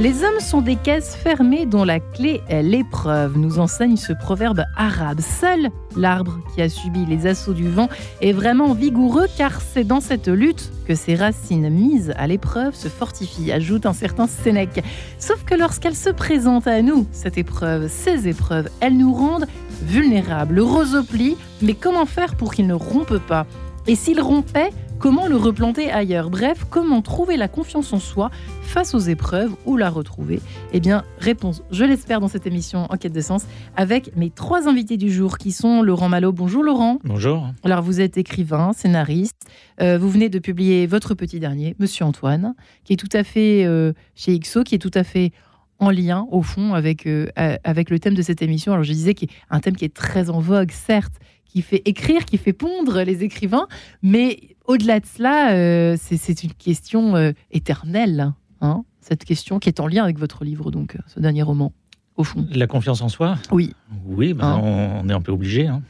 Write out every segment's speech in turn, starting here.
Les hommes sont des caisses fermées dont la clé est l'épreuve, nous enseigne ce proverbe arabe. Seul l'arbre qui a subi les assauts du vent est vraiment vigoureux car c'est dans cette lutte que ses racines mises à l'épreuve se fortifient, ajoute un certain Sénèque. Sauf que lorsqu'elle se présente à nous, cette épreuve, ces épreuves, elles nous rendent vulnérables. Le roseau plie, mais comment faire pour qu'il ne rompe pas? Et s'il rompait, Comment le replanter ailleurs? Bref, comment trouver la confiance en soi face aux épreuves ou la retrouver? Eh bien, réponse, je l'espère, dans cette émission Enquête de sens avec mes trois invités du jour qui sont Laurent Malo. Bonjour Laurent. Bonjour. Alors, vous êtes écrivain, scénariste. Euh, vous venez de publier votre petit dernier, Monsieur Antoine, qui est tout à fait euh, chez XO, qui est tout à fait en lien, au fond, avec, euh, avec le thème de cette émission. Alors, je disais qu'il un thème qui est très en vogue, certes, qui fait écrire, qui fait pondre les écrivains. Mais au-delà de cela, euh, c'est une question euh, éternelle. Hein, cette question qui est en lien avec votre livre, donc, euh, ce dernier roman, au fond. La confiance en soi? Oui. Oui, ben, hein on est un peu obligé. Hein.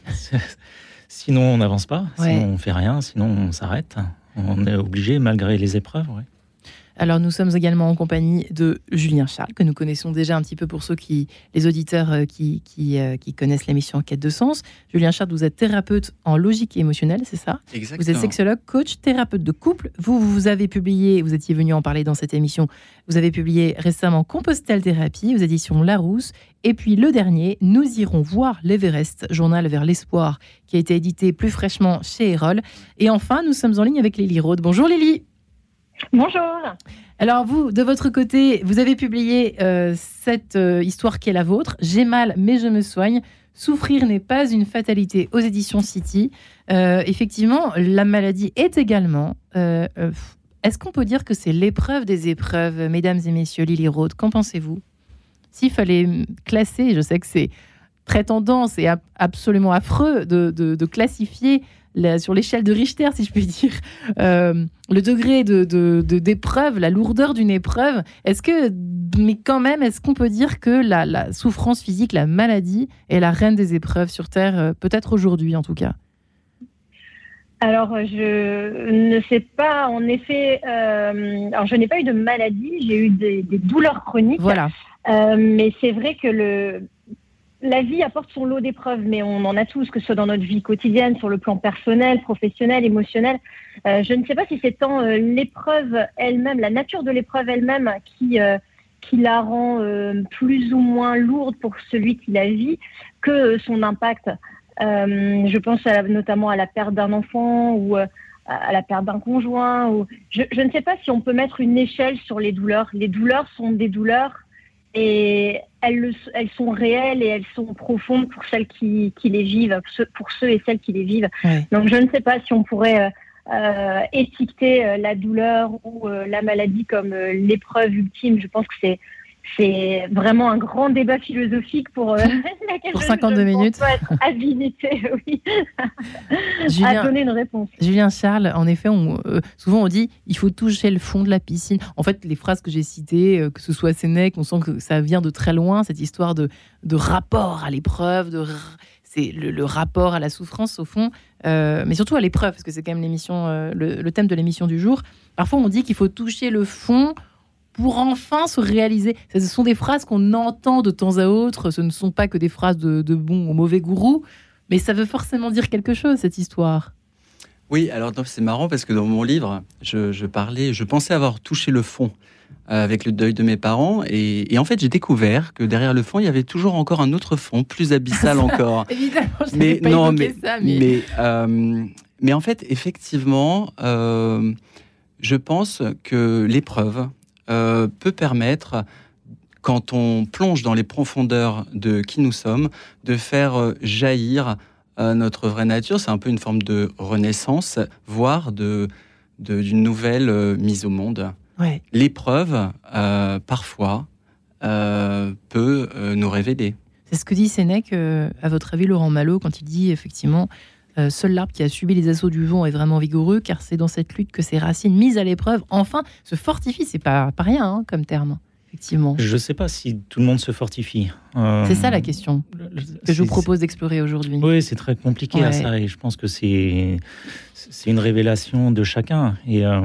sinon, on n'avance pas. Sinon, on fait rien. Sinon, on s'arrête. On est obligé, malgré les épreuves. Ouais. Alors nous sommes également en compagnie de Julien Charles, que nous connaissons déjà un petit peu pour ceux qui, les auditeurs euh, qui, euh, qui, connaissent l'émission Quête de sens. Julien Charles, vous êtes thérapeute en logique émotionnelle, c'est ça? Exactement. Vous êtes sexologue, coach, thérapeute de couple. Vous, vous avez publié, vous étiez venu en parler dans cette émission, vous avez publié récemment Compostelle Thérapie aux éditions Larousse. Et puis le dernier, Nous irons voir l'Everest, journal vers l'espoir, qui a été édité plus fraîchement chez Erol. Et enfin, nous sommes en ligne avec Lily Rode. Bonjour Lily Bonjour. Alors vous, de votre côté, vous avez publié euh, cette euh, histoire qui est la vôtre. J'ai mal, mais je me soigne. Souffrir n'est pas une fatalité aux éditions City. Euh, effectivement, la maladie est également. Est-ce qu'on peut dire que c'est l'épreuve des épreuves, mesdames et messieurs, Lily Road Qu'en pensez-vous? S'il fallait classer, je sais que c'est très tendance et absolument affreux de classifier sur l'échelle de Richter, si je puis dire, euh, le degré de, d'épreuve, la lourdeur d'une épreuve. Est-ce que, mais quand même, est-ce qu'on peut dire que la, souffrance physique, la maladie, est la reine des épreuves sur Terre, euh, peut-être aujourd'hui en tout cas? Alors, je ne sais pas, en effet, euh, alors je n'ai pas eu de maladie, j'ai eu des, douleurs chroniques. Voilà. mais c'est vrai que le, la vie apporte son lot d'épreuves, mais on en a tous, que ce soit dans notre vie quotidienne, sur le plan personnel, professionnel, émotionnel. Euh, je ne sais pas si c'est tant euh, l'épreuve elle-même, la nature de l'épreuve elle-même qui, euh, qui la rend plus ou moins lourde pour celui qui la vit que son impact. je pense notamment à la perte d'un enfant ou à la perte d'un conjoint. Ou... Je ne sais pas si on peut mettre une échelle sur les douleurs. Les douleurs sont des douleurs et elles, elles, sont réelles et elles sont profondes pour celles qui, qui les vivent, pour ceux et celles qui les vivent. Donc je ne sais pas si on pourrait euh, euh étiqueter euh, la douleur ou euh, la maladie comme l'épreuve ultime. Je pense que c'est c'est vraiment un grand débat philosophique pour euh, pour 52 minutes. être habilité, oui, à donner une réponse. Julien Charles, en effet, on, euh, souvent on dit il faut toucher le fond de la piscine. En fait, les phrases que j'ai citées, euh, que ce soit Sénèque, on sent que ça vient de très loin, cette histoire de, de rapport à l'épreuve, de c'est le, rapport à la souffrance au fond, mais surtout à l'épreuve, parce que c'est quand même l'émission, le, thème de l'émission du jour. Parfois, on dit qu'il faut toucher le fond pour enfin se réaliser. Ce sont des phrases qu'on entend de temps à autre, ce ne sont pas que des phrases de, bon ou mauvais gourou, mais ça veut forcément dire quelque chose, cette histoire. Oui, alors c'est marrant parce que dans mon livre, je, parlais, je pensais avoir touché le fond euh, avec le deuil de mes parents. Et, en fait, j'ai découvert que derrière le fond, il y avait toujours encore un autre fond, plus abyssal encore. Évidemment, je mais pas non, mais, ça, mais... Euh, mais, en fait, effectivement, euh, je pense que l'épreuve, euh, peut permettre, quand on plonge dans les profondeurs de qui nous sommes, de faire euh, jaillir euh, notre vraie nature. C'est un peu une forme de renaissance, voire de d'une nouvelle mise au monde. L'épreuve, parfois, peut nous révéler. C'est ce que dit Sénèque, à votre avis, Laurent Malo, quand il dit effectivement seul l'arbre qui a subi les assauts du vent est vraiment vigoureux, car c'est dans cette lutte que ses racines mises à l'épreuve, enfin, se fortifient. C'est pas, pas rien hein, comme terme. Je ne sais pas si tout le monde se fortifie. Euh, c'est ça la question que je vous propose d'explorer aujourd'hui. Oui, c'est très compliqué à ça et je pense que c'est c'est une révélation de chacun. Et euh,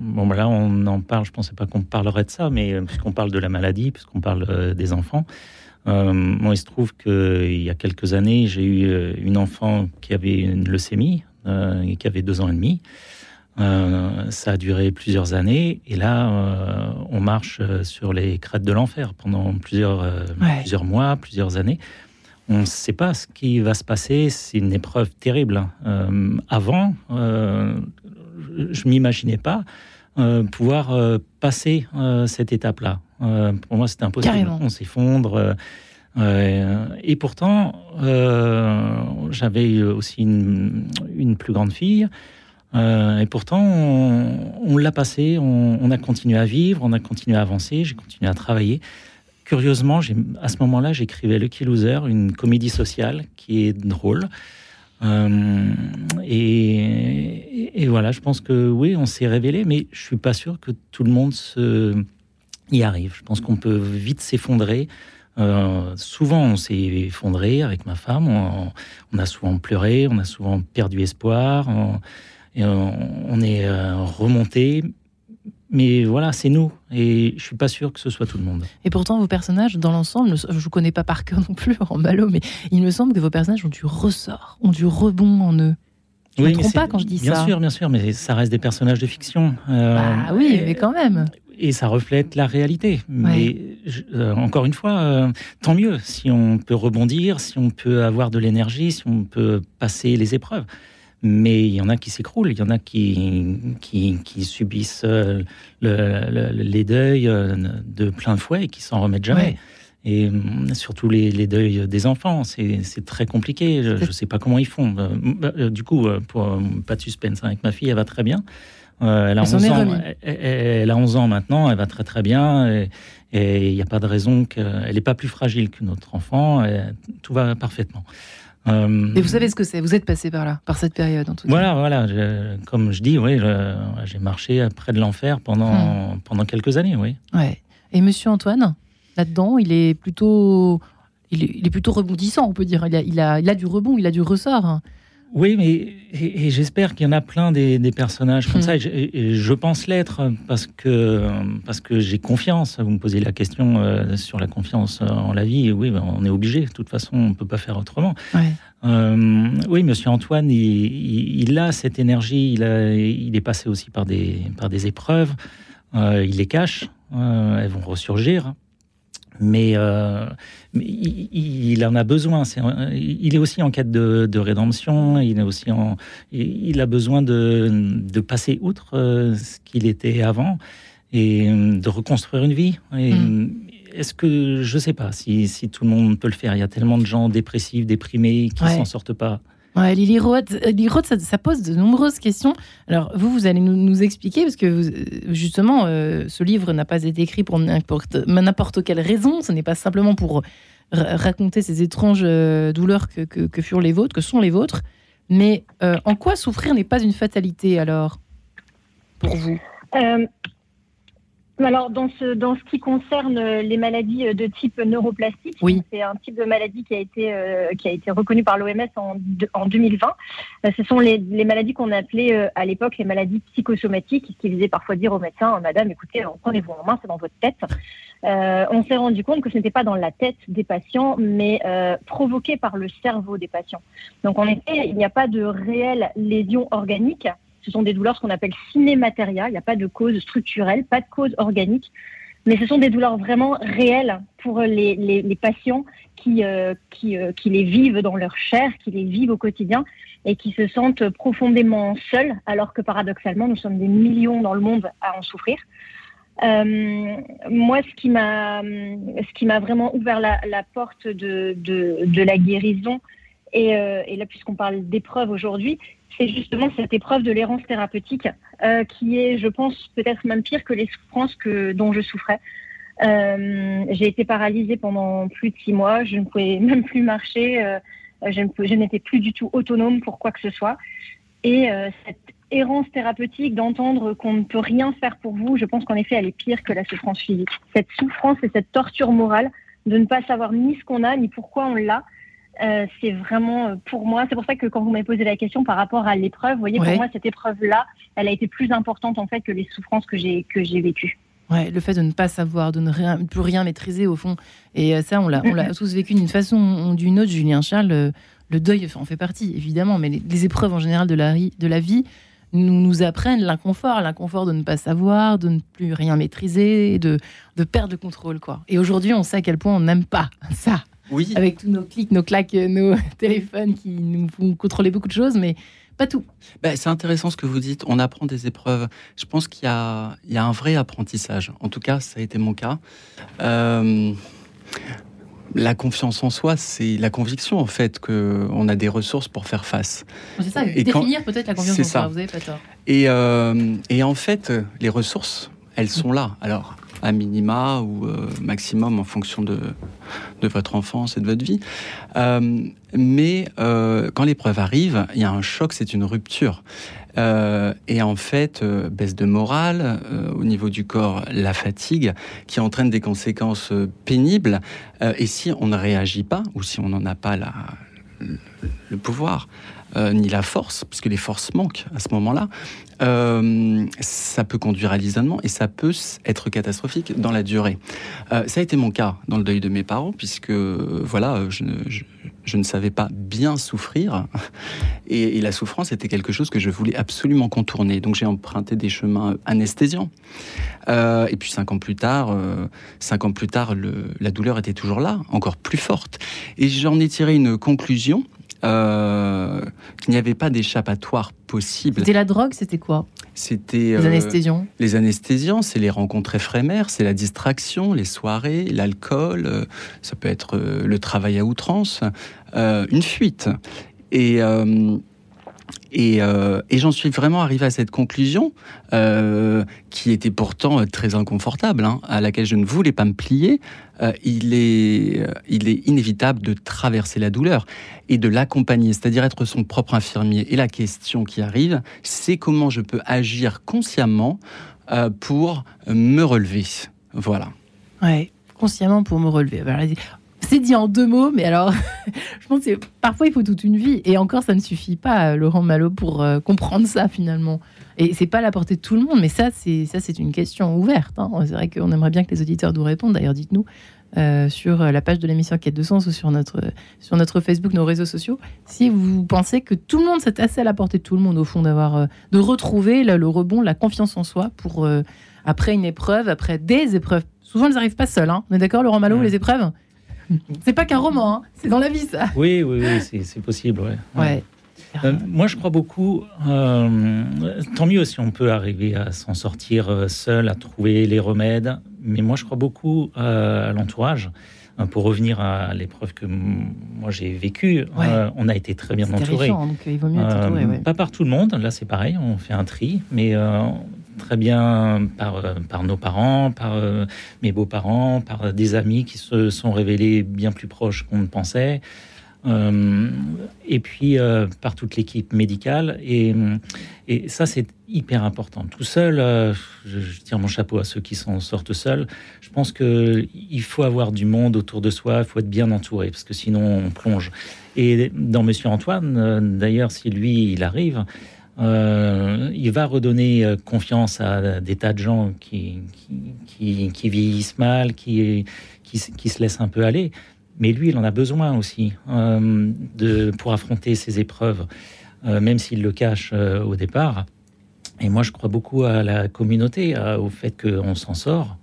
bon, là, on en parle. Je ne pensais pas qu'on parlerait de ça, mais euh, puisqu'on parle de la maladie, puisqu'on parle des enfants. Moi, il se trouve qu'il y a quelques années, j'ai eu une enfant qui avait une leucémie et qui avait deux ans et demi. Euh, ça a duré plusieurs années et là, euh, on marche euh, sur les crêtes de l'enfer pendant plusieurs, plusieurs mois, plusieurs années. On ne sait pas ce qui va se passer. C'est une épreuve terrible. avant, je m'imaginais pas pouvoir passer cette étape-là. Pour moi, c'était impossible. On s'effondre. et pourtant, j'avais aussi une, une, plus grande fille. Euh, et pourtant, on, l'a passé, on, a continué à vivre, on a continué à avancer, j'ai continué à travailler. Curieusement, à ce moment-là, j'écrivais Lucky Loser, une comédie sociale qui est drôle. Euh, et, voilà, je pense que oui, on s'est révélé, mais je suis pas sûr que tout le monde se, y arrive. Je pense qu'on peut vite s'effondrer. Euh, souvent, on s'est effondré avec ma femme. On, a souvent pleuré, on a souvent perdu espoir on, est euh, remonté. Mais voilà, c'est nous. Et je suis pas sûr que ce soit tout le monde. Et pourtant, vos personnages, dans l'ensemble, je ne vous connais pas par cœur non plus en mais il me semble que vos personnages ont du ressort, ont du rebond en eux. Je ne me trompe pas quand je dis ça. Bien sûr, bien sûr, mais ça reste des personnages de fiction. ah oui, mais quand même. Et ça reflète la réalité. Mais euh, encore une fois, tant mieux si on peut rebondir, si on peut avoir de l'énergie, si on peut passer les épreuves mais il y en a qui s'écroulent, il y en a qui, qui, subissent euh, les deuils euh, de plein fouet et qui s'en remettent jamais. Et surtout les, deuils des enfants, c'est très compliqué. Je ne sais pas comment ils font. Euh, du coup, pour pas de suspense, hein, avec ma fille, elle va très bien. Elle, a 11 ans, elle, a 11 ans maintenant, elle va très très bien. Et il n'y a pas de raison qu'elle n'est pas plus fragile que notre enfant. tout va parfaitement. Euh, Et vous savez ce que c'est? Vous êtes passé par là, par cette période en tout cas. Voilà, voilà. comme je dis, oui, j'ai marché près de l'enfer pendant, hmm. pendant quelques années, oui. Ouais. Et Monsieur Antoine, là-dedans, il est plutôt, il est, plutôt rebondissant, on peut dire. Il a, il a, il a du rebond, il a du ressort. Oui, mais et, j'espère qu'il y en a plein des, personnages comme hmm. ça. Et je, pense l'être parce que parce que j'ai confiance. Vous me posez la question euh, sur la confiance en la vie. Oui, ben, on est obligé. De toute façon, on ne peut pas faire autrement. Euh, oui, Monsieur Antoine, il, a cette énergie. Il, il est passé aussi par des par des épreuves. Euh, il les cache. elles vont ressurgir mais, euh, il, en a besoin. il est aussi en quête de, rédemption. Il est aussi en, il a besoin de, passer outre euh, ce qu'il était avant et de reconstruire une vie. Mm. Est-ce que je ne sais pas si, tout le monde peut le faire Il y a tellement de gens dépressifs, déprimés qui ne s'en sortent pas. Ouais, Lily Roth, euh, ça, pose de nombreuses questions. Alors, vous, vous allez nous, expliquer, parce que euh, justement, euh, ce livre n'a pas été écrit pour n'importe quelle raison. Ce n'est pas simplement pour raconter ces étranges douleurs que, furent les vôtres, que sont les vôtres. Mais en quoi souffrir n'est pas une fatalité, alors, pour vous? Alors, dans ce, dans ce qui concerne euh, les maladies euh, de type neuroplastique, c'est un type de maladie qui a été, euh, qui a été reconnu par l'OMS en, en 2020. ce sont les, les maladies qu'on appelait à l'époque les maladies psychosomatiques, qui faisaient parfois dire aux médecins Madame, écoutez, prenez-vous en main, c'est dans votre tête. on s'est rendu compte que ce n'était pas dans la tête des patients, mais provoqué par le cerveau des patients. Donc, en effet, il n'y a pas de réelle lésion organique ce sont des douleurs qu'on appelle cinématéria. Il n'y a pas de cause structurelle, pas de cause organique. Mais ce sont des douleurs vraiment réelles pour les, patients qui, euh, euh, qui, les vivent dans leur chair, qui les vivent au quotidien et qui se sentent profondément seuls, alors que paradoxalement, nous sommes des millions dans le monde à en souffrir. Euh, moi, ce qui m'a, ce qui m'a vraiment ouvert la, porte de, de, la guérison, et, et là, puisqu'on parle d'épreuve aujourd'hui, c'est justement cette épreuve de l'errance thérapeutique euh, qui est, je pense, peut-être même pire que les souffrances que, dont je souffrais. j'ai été paralysée pendant plus de six mois. Je ne pouvais même plus marcher. je, je n'étais plus du tout autonome pour quoi que ce soit. Et cette errance thérapeutique, d'entendre qu'on ne peut rien faire pour vous, je pense qu'en effet, elle est pire que la souffrance physique. Cette souffrance et cette torture morale de ne pas savoir ni ce qu'on a, ni pourquoi on l'a, euh, c'est vraiment euh, pour moi, c'est pour ça que quand vous m'avez posé la question par rapport à l'épreuve, vous voyez, pour moi, cette épreuve-là, elle a été plus importante en fait que les souffrances que j'ai que j'ai vécues. Ouais, le fait de ne pas savoir, de ne rien, plus rien maîtriser au fond. Et euh, ça, on l'a, on l'a tous vécu d'une façon ou d'une autre. Julien Charles, le, deuil en fait partie, évidemment, mais les, épreuves en général de la, de la vie nous, nous apprennent l'inconfort, l'inconfort de ne pas savoir, de ne plus rien maîtriser, de, de perdre le contrôle. Quoi. Et aujourd'hui, on sait à quel point on n'aime pas ça. Oui. Avec tous nos clics, nos claques, nos téléphones qui nous font contrôler beaucoup de choses, mais pas tout. Ben, c'est intéressant ce que vous dites. On apprend des épreuves. Je pense qu'il y a, il y a un vrai apprentissage. En tout cas, ça a été mon cas. Euh, la confiance en soi, c'est la conviction en fait qu'on a des ressources pour faire face. C'est ça, et définir peut-être la confiance en soi, vous avez pas tort. Et, euh, et, en fait, les ressources, elles sont là. Alors, à minima ou euh, maximum en fonction de, de votre enfance et de votre vie. Euh, mais quand l'épreuve arrive, il y a un choc, c'est une rupture. Euh, et en fait, euh, baisse de morale, euh, au niveau du corps, la fatigue, qui entraîne des conséquences pénibles. et si on ne réagit pas, ou si on n'en a pas la, le pouvoir, ni la force, puisque les forces manquent à ce moment-là, ça peut conduire à l'isolement et ça peut être catastrophique dans la durée. ça a été mon cas dans le deuil de mes parents, puisque voilà, je, je, je ne savais pas bien souffrir. Et, la souffrance était quelque chose que je voulais absolument contourner. Donc j'ai emprunté des chemins anesthésiants. Euh, et puis cinq ans plus tard, euh, cinq ans plus tard, la douleur était toujours là, encore plus forte. Et j'en ai tiré une conclusion euh, qu'il n'y avait pas d'échappatoire possible. C'était la drogue, c'était quoi? C'était les anesthésiants. Les anesthésiants, c'est les rencontres éphémères, c'est la distraction, les soirées, l'alcool. ça peut être le travail à outrance. Euh, une fuite. Et, euh, euh, et, j'en suis vraiment arrivé à cette conclusion, qui était pourtant très inconfortable, hein, à laquelle je ne voulais pas me plier. il, est, il est inévitable de traverser la douleur et de l'accompagner, c'est-à-dire être son propre infirmier. Et la question qui arrive, c'est comment je peux agir consciemment pour me relever. Voilà. Ouais, consciemment pour me relever. C'est dit en deux mots, mais alors, je pense que parfois il faut toute une vie. Et encore, ça ne suffit pas, Laurent Malo, pour euh, comprendre ça finalement. Et c'est pas à la portée de tout le monde, mais ça, c'est ça, c'est une question ouverte. Hein. C'est vrai qu'on aimerait bien que les auditeurs nous répondent. D'ailleurs, dites-nous euh, sur la page de l'émission Quête de Sens ou sur notre, sur notre Facebook, nos réseaux sociaux, si vous pensez que tout le monde, c'est assez à la portée de tout le monde, au fond, d'avoir, euh, de retrouver le, le, rebond, la confiance en soi pour, après une épreuve, après des épreuves. Souvent, elles n'arrivent pas seules. Hein. On est d'accord, Laurent Malo, les épreuves? c'est pas qu'un roman, hein. c'est dans la vie, ça. Oui, oui, oui, c'est possible, ouais. Euh, moi, je crois beaucoup. Euh, tant mieux si on peut arriver à s'en sortir euh, seul, à trouver les remèdes. Mais moi, je crois beaucoup à l'entourage. Pour revenir à l'épreuve que moi j'ai vécue, on a été très bien entouré. Donc il vaut mieux entouré, Pas par tout le monde. Là, c'est pareil. On fait un tri, mais très bien par, euh, par nos parents, par euh, mes beaux-parents, par des amis qui se sont révélés bien plus proches qu'on ne pensait. Euh, et puis par toute l'équipe médicale. Et, ça, c'est hyper important. Tout seul, je, tire mon chapeau à ceux qui s'en sortent seuls. Je pense qu'il faut avoir du monde autour de soi, il faut être bien entouré, parce que sinon on plonge. Et dans Monsieur Antoine, d'ailleurs, si lui, il arrive, euh, il va redonner euh, confiance à des tas de gens qui, qui, vieillissent mal, qui, qui, se laissent un peu aller. Mais lui, il en a besoin aussi euh, de, pour affronter ces épreuves, même s'il le cache au départ. Et moi, je crois beaucoup à la communauté, au fait qu'on s'en sort,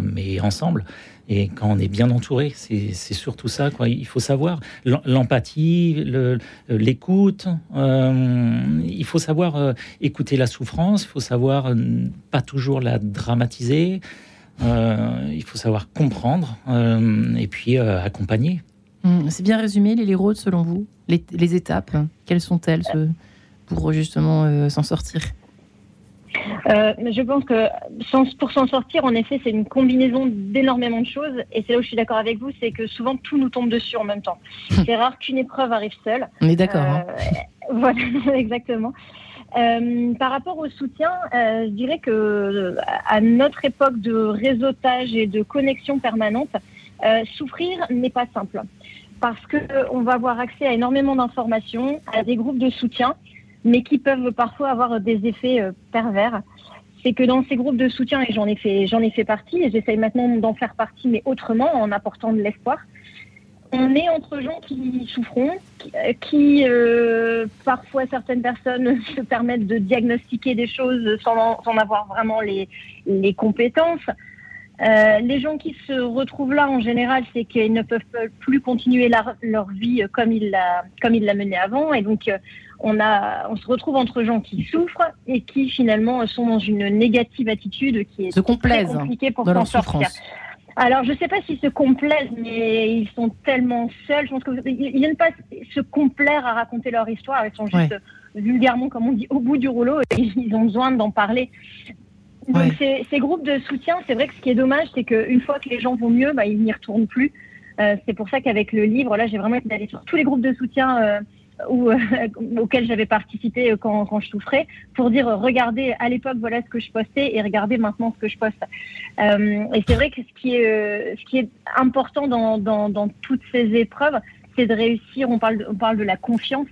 mais ensemble. Et quand on est bien entouré, c'est surtout ça. Quoi. Il faut savoir l'empathie, l'écoute. Euh, il faut savoir euh, écouter la souffrance. Il faut savoir euh, pas toujours la dramatiser. il faut savoir comprendre et puis accompagner. Hum, c'est bien résumé, les Rhodes, selon vous? Les, étapes, quelles sont-elles pour justement s'en sortir? Euh, Je pense que pour s'en sortir, en effet, c'est une combinaison d'énormément de choses. Et c'est là où je suis d'accord avec vous, c'est que souvent tout nous tombe dessus en même temps. c'est rare qu'une épreuve arrive seule. On est d'accord. Hein. Voilà, exactement. par rapport au soutien, je dirais que à notre époque de réseautage et de connexion permanente, souffrir n'est pas simple parce qu'on va avoir accès à énormément d'informations, à des groupes de soutien, mais qui peuvent parfois avoir des effets euh, pervers. C'est que dans ces groupes de soutien, et j'en ai fait, j'en ai fait partie, et j'essaye maintenant d'en faire partie, mais autrement, en apportant de l'espoir, on est entre gens qui souffront, qui, euh, parfois certaines personnes se permettent de diagnostiquer des choses sans, sans avoir vraiment les, compétences. Euh, les gens qui se retrouvent là, en général, c'est qu'ils ne peuvent plus continuer leur vie comme ils la, comme ils la menaient avant. Et donc, euh, on, a, on se retrouve entre gens qui souffrent et qui, finalement, sont dans une négative attitude qui est très compliquée pour s'en sortir. Alors, je ne sais pas s'ils se complaisent, mais ils sont tellement seuls. Je pense qu'ils viennent pas se complaire à raconter leur histoire. Ils sont juste vulgairement, comme on dit, au bout du rouleau et ils ont besoin d'en parler. Donc ces, groupes de soutien, c'est vrai que ce qui est dommage, c'est qu'une fois que les gens vont mieux, bah, ils n'y retournent plus. Euh, c'est pour ça qu'avec le livre, là, j'ai vraiment été d'aller sur tous les groupes de soutien euh, où, euh, auxquels j'avais participé quand, je souffrais, pour dire regardez à l'époque voilà ce que je postais et regardez maintenant ce que je poste. et c'est vrai que ce qui est, important dans, toutes ces épreuves, c'est de réussir. On parle, de, la confiance.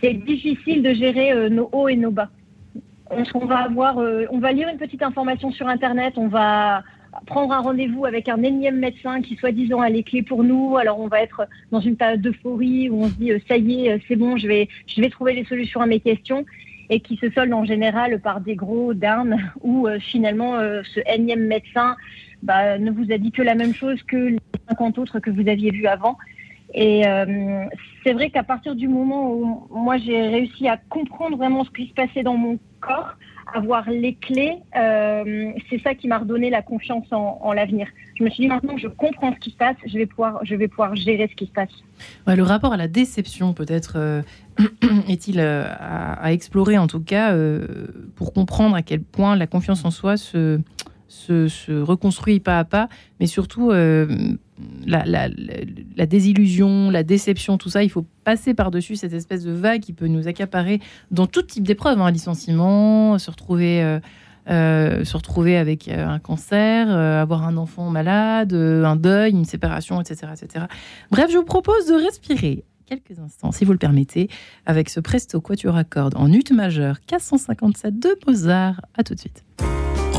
C'est difficile de gérer nos hauts et nos bas on, va avoir, euh, on va lire une petite information sur Internet, on va prendre un rendez-vous avec un énième médecin qui soi-disant a les clés pour nous. Alors on va être dans une période d'euphorie où on se dit euh, ça y est, euh, c'est bon, je vais, je vais trouver les solutions à mes questions et qui se solde en général par des gros d'armes où finalement ce énième médecin bah, ne vous a dit que la même chose que les 50 autres que vous aviez vus avant. Et c'est vrai qu'à partir du moment où moi j'ai réussi à comprendre vraiment ce qui se passait dans mon corps, avoir les clés, euh, c'est ça qui m'a redonné la confiance en, l'avenir. Je me suis dit maintenant je comprends ce qui se passe, je vais pouvoir, je vais pouvoir gérer ce qui se passe. le rapport à la déception peut-être euh, est-il euh, à, explorer en tout cas pour comprendre à quel point la confiance en soi se, reconstruit pas à pas, mais surtout euh, la, désillusion, la déception, tout ça, il faut passer par-dessus cette espèce de vague qui peut nous accaparer dans tout type d'épreuves, un hein, licenciement, se retrouver... Euh, euh, se retrouver avec un cancer, avoir un enfant malade, un deuil, une séparation, etc., etc. Bref, je vous propose de respirer quelques instants, si vous le permettez, avec ce Presto Quatuor à cordes en ut majeur 457 de Mozart. À tout de suite.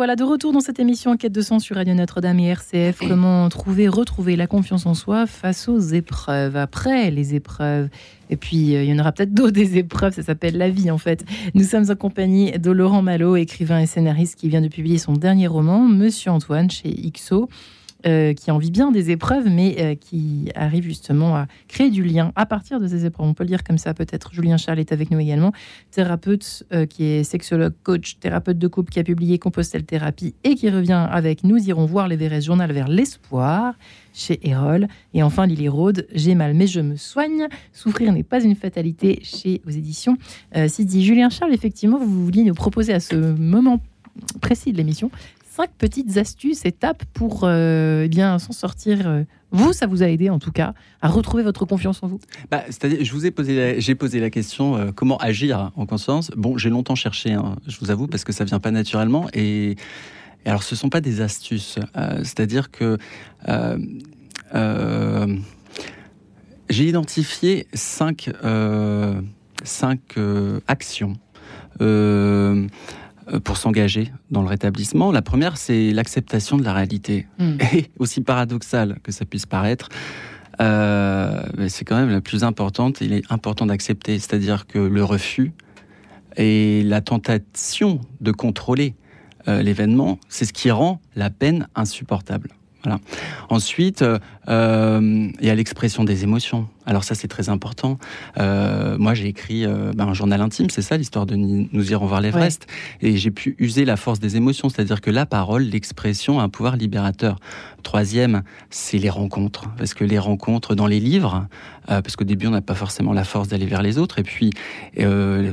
Voilà de retour dans cette émission Quête de sens sur Radio Notre-Dame et RCF. Comment trouver, retrouver la confiance en soi face aux épreuves, après les épreuves. Et puis, euh, il y en aura peut-être d'autres des épreuves, ça s'appelle la vie en fait. Nous sommes en compagnie de Laurent Malo, écrivain et scénariste qui vient de publier son dernier roman, Monsieur Antoine, chez XO. Euh, qui en vit bien des épreuves, mais euh, qui arrive justement à créer du lien à partir de ces épreuves. On peut le dire comme ça peut-être. Julien Charles est avec nous également, thérapeute euh, qui est sexologue, coach, thérapeute de couple qui a publié Compostelle Thérapie et qui revient avec Nous irons voir les Verres journal vers l'espoir chez Erol. Et enfin, Lily Rode, J'ai mal mais je me soigne. Souffrir n'est pas une fatalité chez vos éditions Sidi. Julien Charles, effectivement, vous vouliez nous proposer à ce moment précis de l'émission cinq petites astuces, étapes pour euh, eh bien s'en sortir. Euh, vous, ça vous a aidé en tout cas à retrouver votre confiance en vous bah, C'est-à-dire, je vous ai posé, j'ai posé la question euh, comment agir en conscience? Bon, j'ai longtemps cherché, hein, je vous avoue, parce que ça vient pas naturellement. Et, alors, ce sont pas des astuces. c'est-à-dire que j'ai identifié cinq, cinq actions. Pour s'engager dans le rétablissement. La première, c'est l'acceptation de la réalité. Hmm. Et aussi paradoxal que ça puisse paraître, euh, c'est quand même la plus importante. Il est important d'accepter, c'est-à-dire que le refus et la tentation de contrôler euh, l'événement, c'est ce qui rend la peine insupportable. Voilà. Ensuite, euh, il y a l'expression des émotions. Alors ça, c'est très important. Euh, moi, j'ai écrit euh, ben, un journal intime, c'est ça l'histoire de Nous irons voir l'Everest. Et j'ai pu user la force des émotions, c'est-à-dire que la parole, l'expression a un pouvoir libérateur. Troisième, c'est les rencontres. Parce que les rencontres dans les livres, parce qu'au début, on n'a pas forcément la force d'aller vers les autres. Et puis,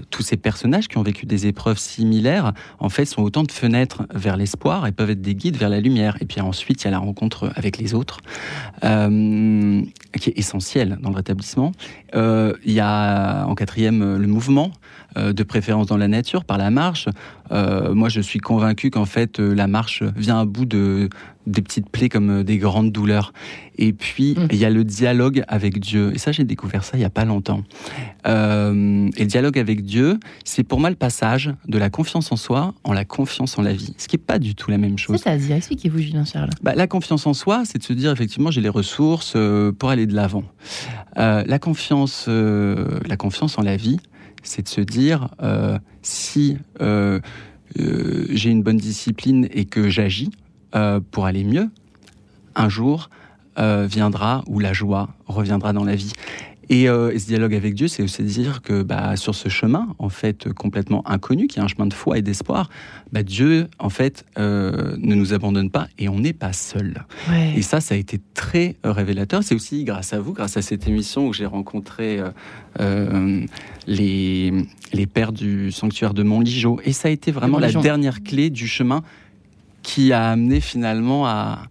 tous ces personnages qui ont vécu des épreuves similaires, en fait, sont autant de fenêtres vers l'espoir et peuvent être des guides vers la lumière. Et puis ensuite, il y a la rencontre avec les autres. Euh, qui est essentiel dans le Euh, il y a en quatrième le mouvement, euh, de préférence dans la nature, par la marche. moi, je suis convaincu qu'en fait, la marche vient à bout de des petites plaies comme des grandes douleurs. Et puis, mmh. il y a le dialogue avec Dieu. Et ça, j'ai découvert ça il n'y a pas longtemps. et le dialogue avec Dieu, c'est pour moi le passage de la confiance en soi en la confiance en la vie. Ce qui n'est pas du tout la même chose. C'est-à-dire, expliquez-vous, Julien Charles. Bah, la confiance en soi, c'est de se dire, effectivement, j'ai les ressources euh, pour aller de l'avant. Euh, la, confiance, euh, la confiance en la vie, c'est de se dire, si j'ai une bonne discipline et que j'agis pour aller mieux, un jour viendra où la joie reviendra dans la vie. Euh, et, ce dialogue avec Dieu, c'est aussi dire que bah, sur ce chemin, en fait, complètement inconnu, qui est un chemin de foi et d'espoir, bah, Dieu, en fait, euh, ne nous abandonne pas et on n'est pas seul. Et ça, ça a été très révélateur. C'est aussi grâce à vous, grâce à cette émission où j'ai rencontré euh, les, les pères du sanctuaire de Montligeau. Et ça a été vraiment la dernière clé du chemin qui a amené finalement à,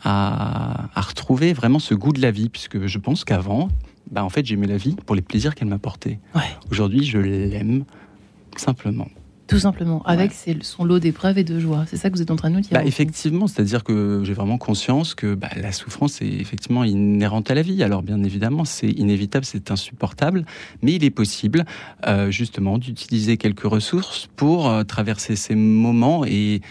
à, à retrouver vraiment ce goût de la vie, puisque je pense qu'avant, bah, en fait, j'aimais la vie pour les plaisirs qu'elle m'apportait. Aujourd'hui, je l'aime simplement. Tout simplement, avec son lot d'épreuves et de joie. C'est ça que vous êtes en train de nous dire bah, Effectivement, c'est-à-dire que j'ai vraiment conscience que bah, la souffrance est effectivement inhérente à la vie. Alors bien évidemment, c'est inévitable, c'est insupportable, mais il est possible euh, justement d'utiliser quelques ressources pour euh, traverser ces moments et,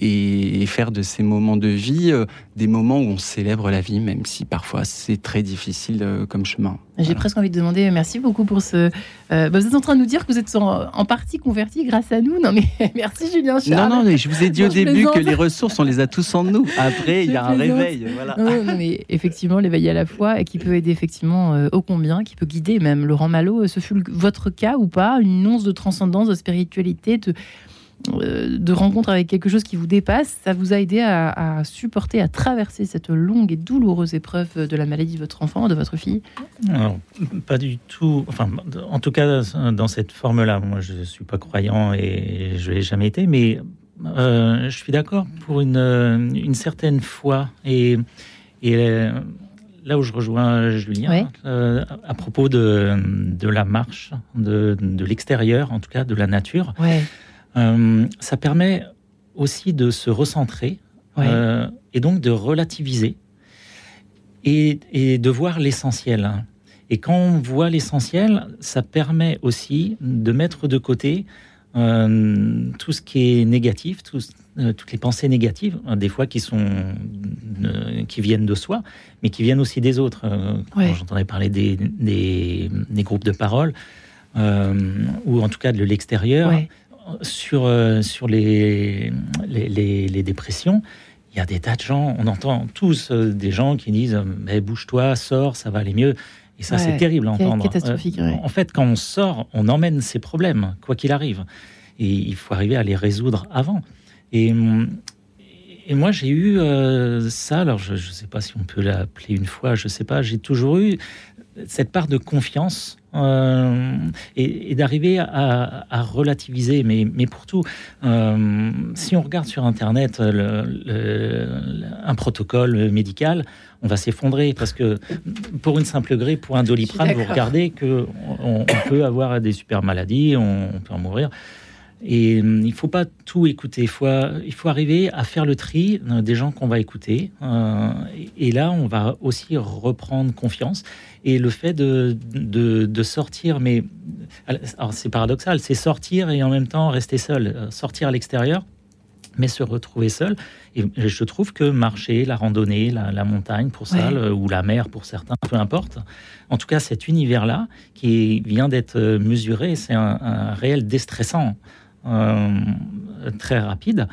et, faire de ces moments de vie euh, des moments où on célèbre la vie, même si parfois c'est très difficile euh, comme chemin. J'ai presque envie de demander euh, merci beaucoup pour ce. bah vous êtes en train de nous dire que vous êtes en, partie converti grâce à nous. Non mais merci Julien Charles. Non non, mais je vous ai dit au début que les ressources on les a tous en nous. Après il y a un réveil. Voilà. Non, mais effectivement l'éveil à la foi et qui peut aider effectivement au combien, qui peut guider même Laurent Malo. Ce fut votre cas ou pas Une once de transcendance, de spiritualité, de de rencontre avec quelque chose qui vous dépasse, ça vous a aidé à, supporter, à traverser cette longue et douloureuse épreuve de la maladie de votre enfant, de votre fille Pas du tout. Enfin, en tout cas, dans cette forme-là, moi, je ne suis pas croyant et je ne l'ai jamais été, mais euh, je suis d'accord pour une, une, certaine foi. Et, et euh, là où je rejoins Julien, à propos de, de, la marche, de, de l'extérieur, en tout cas de la nature. Ouais. Euh, ça permet aussi de se recentrer euh, et donc de relativiser et, de voir l'essentiel. Et quand on voit l'essentiel, ça permet aussi de mettre de côté tout ce qui est négatif, toutes les pensées négatives, hein, des fois qui sont qui viennent de soi, mais qui viennent aussi des autres. J'entendais parler des, des, groupes de parole, ou en tout cas de l'extérieur. Sur, sur les, les, les, dépressions, il y a des tas de gens, on entend tous des gens qui disent mais bouge-toi, sors, ça va aller mieux. Et ça, c'est terrible à entendre. Euh, en fait, quand on sort, on emmène ses problèmes, quoi qu'il arrive. Et il faut arriver à les résoudre avant. Et, et moi, j'ai eu euh, ça. Alors, je ne sais pas si on peut l'appeler une fois, je ne sais pas. J'ai toujours eu cette part de confiance euh, et, d'arriver à, relativiser. Mais, mais pour tout, si on regarde sur Internet un protocole médical, on va s'effondrer parce que pour une simple grippe, pour un doliprane, vous regardez que on, peut avoir des super maladies, on, peut en mourir. Et il ne faut pas tout écouter. Il faut, il faut arriver à faire le tri euh, des gens qu'on va écouter. Euh, et là, on va aussi reprendre confiance. Et le fait de, de, sortir, mais c'est paradoxal, c'est sortir et en même temps rester seul. Euh, sortir à l'extérieur, mais se retrouver seul. Et je trouve que marcher, la randonnée, la, montagne pour ça, ou la mer pour certains, peu importe. En tout cas, cet univers-là, qui vient d'être mesuré, c'est un, réel déstressant euh, très rapide.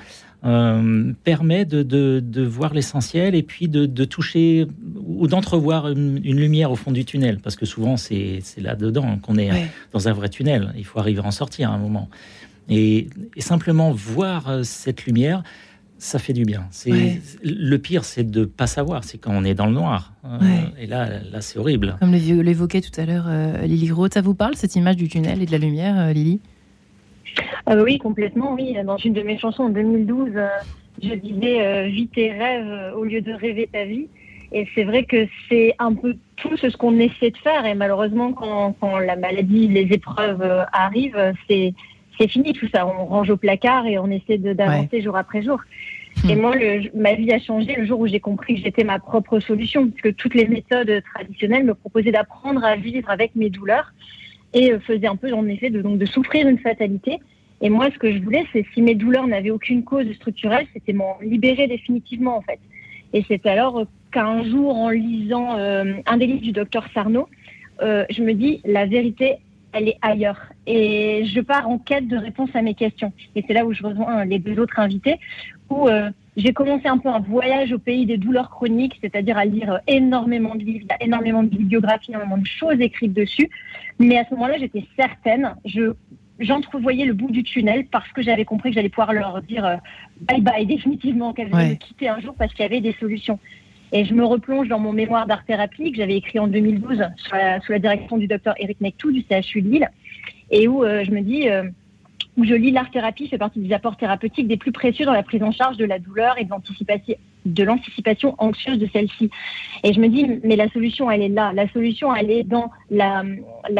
Euh, permet de, de, voir l'essentiel et puis de, de toucher ou d'entrevoir une, lumière au fond du tunnel, parce que souvent c'est là-dedans qu'on est dans un vrai tunnel. Il faut arriver à en sortir à un moment. Et, simplement voir euh, cette lumière, ça fait du bien. C'est le pire, c'est de pas savoir. C'est quand on est dans le noir. Euh, et là, là, c'est horrible. Comme l'évoquait tout à l'heure euh, Lily Gros, ça vous parle cette image du tunnel et de la lumière, Lily? Ah bah Oui, complètement. Oui, dans une de mes chansons en 2012, je disais "Vis tes rêves au lieu de rêver ta vie". Et c'est vrai que c'est un peu tout ce qu'on essaie de faire. Et malheureusement, quand, quand la maladie, les épreuves arrivent, c'est c'est fini tout ça. On range au placard et on essaie d'avancer jour après jour. Et hmm. moi, ma vie a changé le jour où j'ai compris que j'étais ma propre solution, parce que toutes les méthodes traditionnelles me proposaient d'apprendre à vivre avec mes douleurs et euh, faisaient un peu, en effet, de, donc, de souffrir une fatalité. Et moi, ce que je voulais, c'est si mes douleurs n'avaient aucune cause structurelle, c'était m'en libérer définitivement, en fait. Et c'est alors qu'un jour, en lisant euh, un des livres du docteur Sarno, euh, je me dis, la vérité, elle est ailleurs. Et je pars en quête de réponses à mes questions. Et c'est là où je rejoins les deux autres invités, où euh, j'ai commencé un peu un voyage au pays des douleurs chroniques, c'est-à-dire à lire énormément de livres, il y a énormément de bibliographies, énormément de choses écrites dessus. Mais à ce moment-là, j'étais certaine, je j'entrevoyais le bout du tunnel parce que j'avais compris que j'allais pouvoir leur dire euh, bye bye définitivement, qu'elles allaient me quitter un jour parce qu'il y avait des solutions. Et je me replonge dans mon mémoire d'art-thérapie que j'avais écrit en 2012 sous la, direction du docteur Eric Nectou du CHU de Lille, et où euh, je me dis, euh, où je lis l'art-thérapie fait partie des apports thérapeutiques des plus précieux dans la prise en charge de la douleur et de l'anticipation anxieuse de celle-ci. Et je me dis, mais la solution, elle est là. La solution, elle est dans la,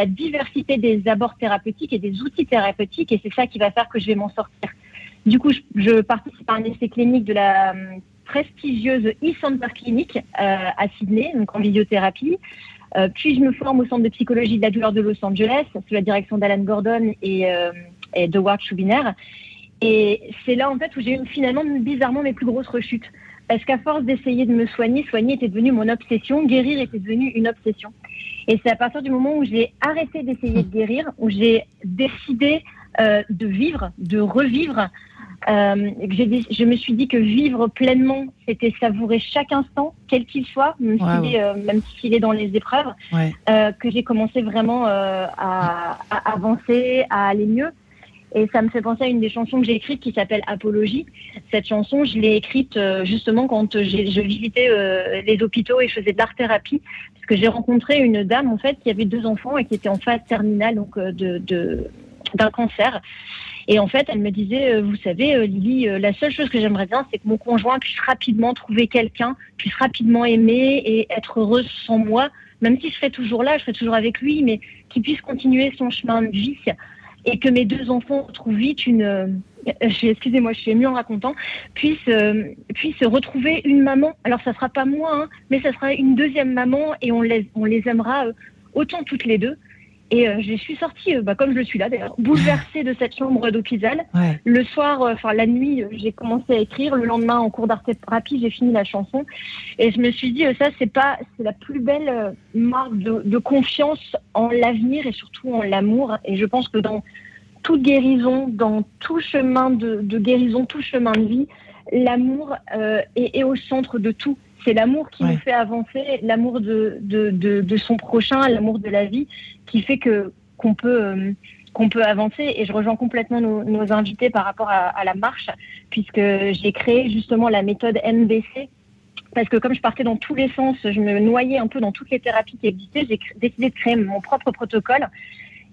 diversité des abords thérapeutiques et des outils thérapeutiques, et c'est ça qui va faire que je vais m'en sortir. Du coup, je, participe à un essai clinique de la prestigieuse e-Center Clinic euh, à Sydney, donc en vidéothérapie. Euh, puis je me forme au Centre de psychologie de la douleur de Los Angeles, sous la direction d'Alan Gordon et, euh, et de Ward Schubiner. Et c'est là en fait où j'ai eu finalement bizarrement mes plus grosses rechutes. Parce qu'à force d'essayer de me soigner, soigner était devenu mon obsession, guérir était devenu une obsession. Et c'est à partir du moment où j'ai arrêté d'essayer de guérir, où j'ai décidé de vivre, de revivre, euh, je me suis dit que vivre pleinement, c'était savourer chaque instant, quel qu'il soit, même euh, s'il est, dans les épreuves, euh, que j'ai commencé vraiment à, avancer, à aller mieux. Et ça me fait penser à une des chansons que j'ai écrites qui s'appelle Apologie. Cette chanson, je l'ai écrite justement quand je visitais les hôpitaux et je faisais de l'art thérapie, parce que j'ai rencontré une dame en fait qui avait deux enfants et qui était en phase terminale donc de d'un cancer. Et en fait, elle me disait, euh, vous savez, euh, Lily, euh, la seule chose que j'aimerais bien, c'est que mon conjoint puisse rapidement trouver quelqu'un, puisse rapidement aimer et être heureuse sans moi, même si je serai toujours là, je serai toujours avec lui, mais qu'il puisse continuer son chemin de vie et que mes deux enfants trouvent vite une, excusez-moi, je suis émue en racontant, puissent, puissent retrouver une maman. Alors, ça sera pas moi, hein, mais ça sera une deuxième maman et on les, on les aimera autant toutes les deux. Et euh, je suis sortie, euh, bah, comme je le suis là d'ailleurs, bouleversée de cette chambre d'hôpital. Le soir, euh, enfin la nuit, j'ai commencé à écrire. Le lendemain, en cours d'art-thérapie, j'ai fini la chanson. Et je me suis dit, ça, c'est pas, c'est la plus belle marque de, confiance en l'avenir et surtout en l'amour. Et je pense que dans toute guérison, dans tout chemin de, guérison, tout chemin de vie, l'amour est, au centre de tout. C'est l'amour qui nous fait avancer, l'amour de, de, son prochain, l'amour de la vie, qui fait que qu'on peut euh, qu'on peut avancer. Et je rejoins complètement nos, invités par rapport à, la marche, puisque j'ai créé justement la méthode MBC. Parce que comme je partais dans tous les sens, je me noyais un peu dans toutes les thérapies qui existaient, j'ai décidé de créer mon propre protocole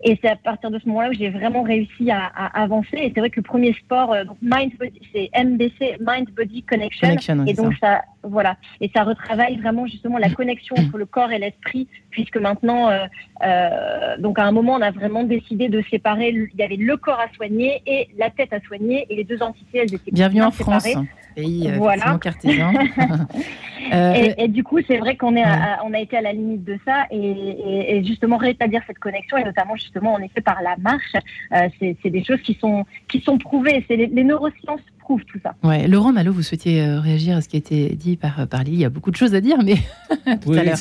et c'est à partir de ce moment-là où j'ai vraiment réussi à, avancer. Et c'est vrai que le premier sport, euh, donc Mind c'est MBC, Mind Body Connection. et donc ça. voilà, et ça retravaille vraiment justement la connexion entre le corps et l'esprit, puisque maintenant, euh, euh, donc à un moment, on a vraiment décidé de séparer. Il y avait le corps à soigner et la tête à soigner, et les deux entités, elles étaient bienvenue en France. Pays voilà. cartésien. et, et, du coup, c'est vrai qu'on est, on a été à la limite de ça, et, et, justement rétablir cette connexion, et notamment justement en effet par la marche, euh, c'est des choses qui sont, qui sont prouvées. C'est les, neurosciences prouvent tout ça. Ouais. Laurent Malo, vous souhaitiez euh, réagir à ce qui a été dit par, par Lily. Il y a beaucoup de choses à dire, mais tout à l'heure.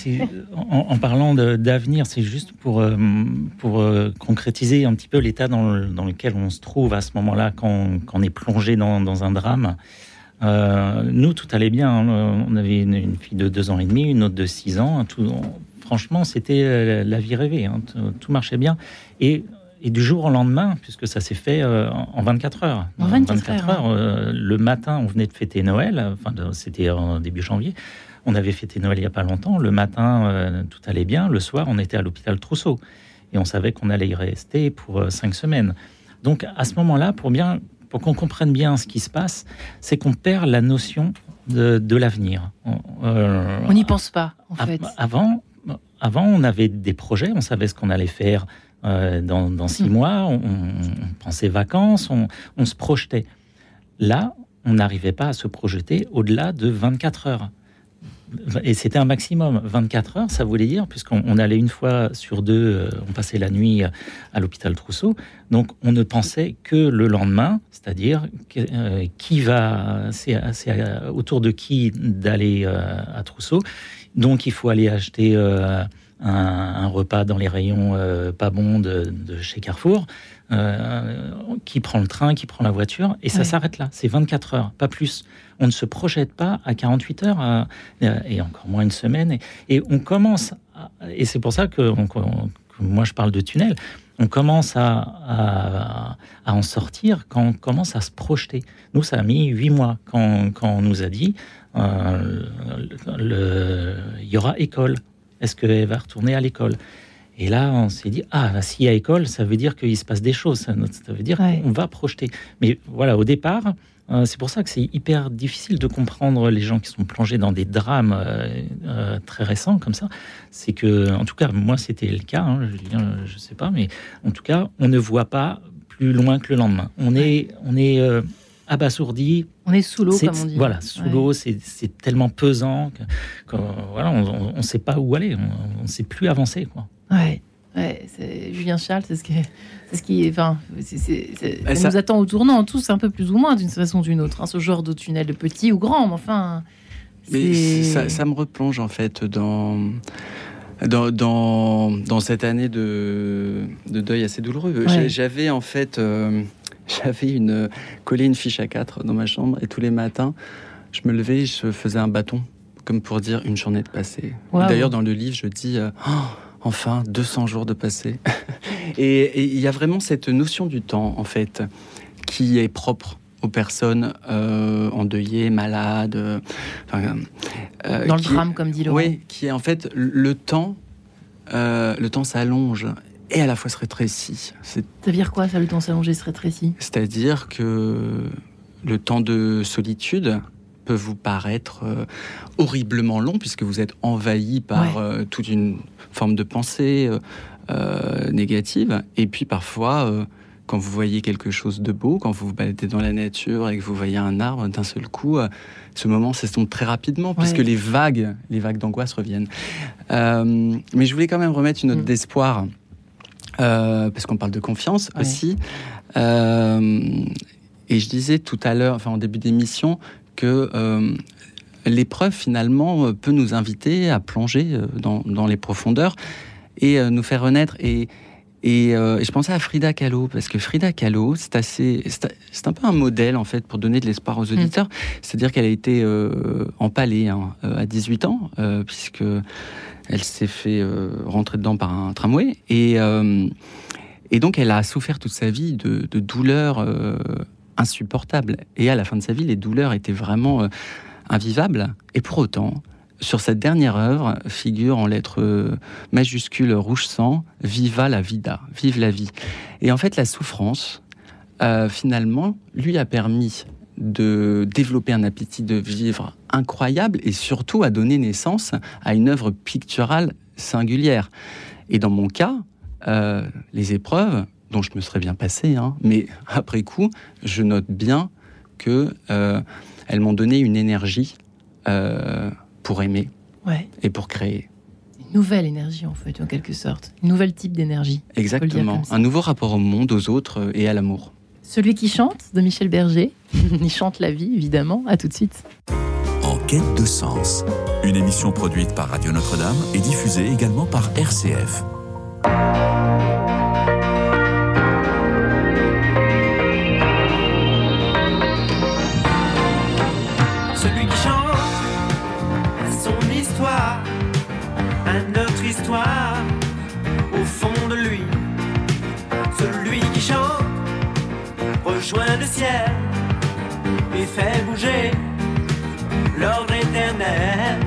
En, en, parlant d'avenir, c'est juste pour, euh, pour concrétiser un petit peu l'état dans, dans, lequel on se trouve à ce moment-là quand, quand, on est plongé dans, dans un drame. Nous, tout allait bien. Hein. On avait une, fille de deux ans et demi, une autre de six ans. Tout, franchement, c'était euh, la vie rêvée. Hein. Tout marchait bien. Et, du jour au lendemain, puisque ça s'est fait euh, en 24 heures. En 24, heures. Euh, le matin, on venait de fêter Noël. Enfin, c'était en début janvier. On avait fêté Noël il n'y a pas longtemps. Le matin, tout allait bien. Le soir, on était à l'hôpital Trousseau. Et on savait qu'on allait y rester pour cinq semaines. Donc, à ce moment-là, pour bien pour qu'on comprenne bien ce qui se passe, c'est qu'on perd la notion de, l'avenir. on n'y pense pas, en fait. Avant, avant, on avait des projets, on savait ce qu'on allait faire euh, dans, six hmm. mois, on, pensait vacances, on, se projetait. Là, on n'arrivait pas à se projeter au-delà de 24 heures. Et c'était un maximum. 24 heures, ça voulait dire, puisqu'on allait une fois sur deux, euh, on passait la nuit à l'hôpital Trousseau. Donc, on ne pensait que le lendemain, c'est-à-dire euh, qui va, c'est autour de qui d'aller à Trousseau. Donc il faut aller acheter euh, un, repas dans les rayons euh, pas bons de, chez Carrefour, euh, qui prend le train, qui prend la voiture, et ça s'arrête là. C'est 24 heures, pas plus. On ne se projette pas à 48 heures, et encore moins une semaine. Et, on commence, et c'est pour ça que, moi je parle de tunnel, on commence à, en sortir quand on commence à se projeter. Nous, ça a mis huit mois quand, quand on nous a dit euh, le, il y aura école. Est-ce qu'elle va retourner à l'école? Et là, on s'est dit, ah, s'il y a école, ça veut dire qu'il se passe des choses. Ça, veut dire qu'on va projeter. Mais voilà, au départ, euh, c'est pour ça que c'est hyper difficile de comprendre les gens qui sont plongés dans des drames euh, très récents comme ça. C'est que, en tout cas, moi, c'était le cas. Hein, je ne sais pas, mais en tout cas, on ne voit pas plus loin que le lendemain. On est, on est abasourdi. On est sous l'eau, comme on dit. Voilà, sous l'eau, c'est tellement pesant que, voilà, on ne sait pas où aller, on ne sait plus avancer. Quoi. Ouais. Ouais, Julien Charles, c'est ce qui, c'est ce qui, enfin, ça, nous attend au tournant, tous un peu plus ou moins d'une façon ou d'une autre, hein, ce genre de tunnel, petit ou grand, mais enfin. Mais ça, me replonge en fait dans dans, dans, cette année de, de, deuil assez douloureux. J'avais en fait euh, j'avais une, collé une fiche à 4 dans ma chambre et tous les matins, je me levais et je faisais un bâton, comme pour dire une journée de passé. D'ailleurs, dans le livre, je dis euh, oh, enfin 200 jours de passé. et il y a vraiment cette notion du temps, en fait, qui est propre aux personnes euh, endeuillées, malades. Euh, dans le drame, comme dit Laurent. Oui, qui est en fait le temps. le temps s'allonge et à la fois se rétrécit. C'est-à-dire quoi, ça, le temps s'allonger, se rétrécit? C'est-à-dire que le temps de solitude peut vous paraître euh, horriblement long puisque vous êtes envahi par euh, toute une forme de pensée euh, négative. Et puis parfois, quand vous voyez quelque chose de beau, quand vous vous baladez dans la nature et que vous voyez un arbre, d'un seul coup, ce moment s'estompe très rapidement puisque les vagues, les vagues d'angoisse reviennent. mais je voulais quand même remettre une note mm. d'espoir parce qu'on parle de confiance aussi. et je disais tout à l'heure, enfin en début d'émission, que l'épreuve finalement peut nous inviter à plonger dans, dans les profondeurs et nous faire renaître. Et, euh, et, je pensais à Frida Kahlo, parce que Frida Kahlo, c'est assez, c'est un peu un modèle en fait pour donner de l'espoir aux mm. auditeurs. C'est-à-dire qu'elle a été euh, empalée hein, euh, à 18 ans, puisque elle s'est fait rentrer dedans par un tramway, et, et donc elle a souffert toute sa vie de, de douleurs insupportables. Et à la fin de sa vie, les douleurs étaient vraiment invivables. Et pour autant, sur cette dernière œuvre figure en lettres majuscules rouge sang Viva la vida, vive la vie. Et en fait, la souffrance, euh, finalement, lui a permis de développer un appétit de vivre incroyable et surtout à donner naissance à une œuvre picturale singulière. Et dans mon cas, euh, les épreuves, dont je me serais bien passé, hein, mais après coup, je note bien que euh, elles m'ont donné une énergie pour aimer et pour créer. Une nouvelle énergie, en fait, en quelque sorte. Une nouvelle type d'énergie. Exactement. Un nouveau rapport au monde, aux autres et à l'amour. Celui qui chante, de Michel Berger. Il chante la vie, évidemment. À tout de suite. En quête de sens. Une émission produite par Radio Notre-Dame et diffusée également par RCF. Au fond de lui. Celui qui chante rejoint le ciel et fait bouger l'ordre éternel.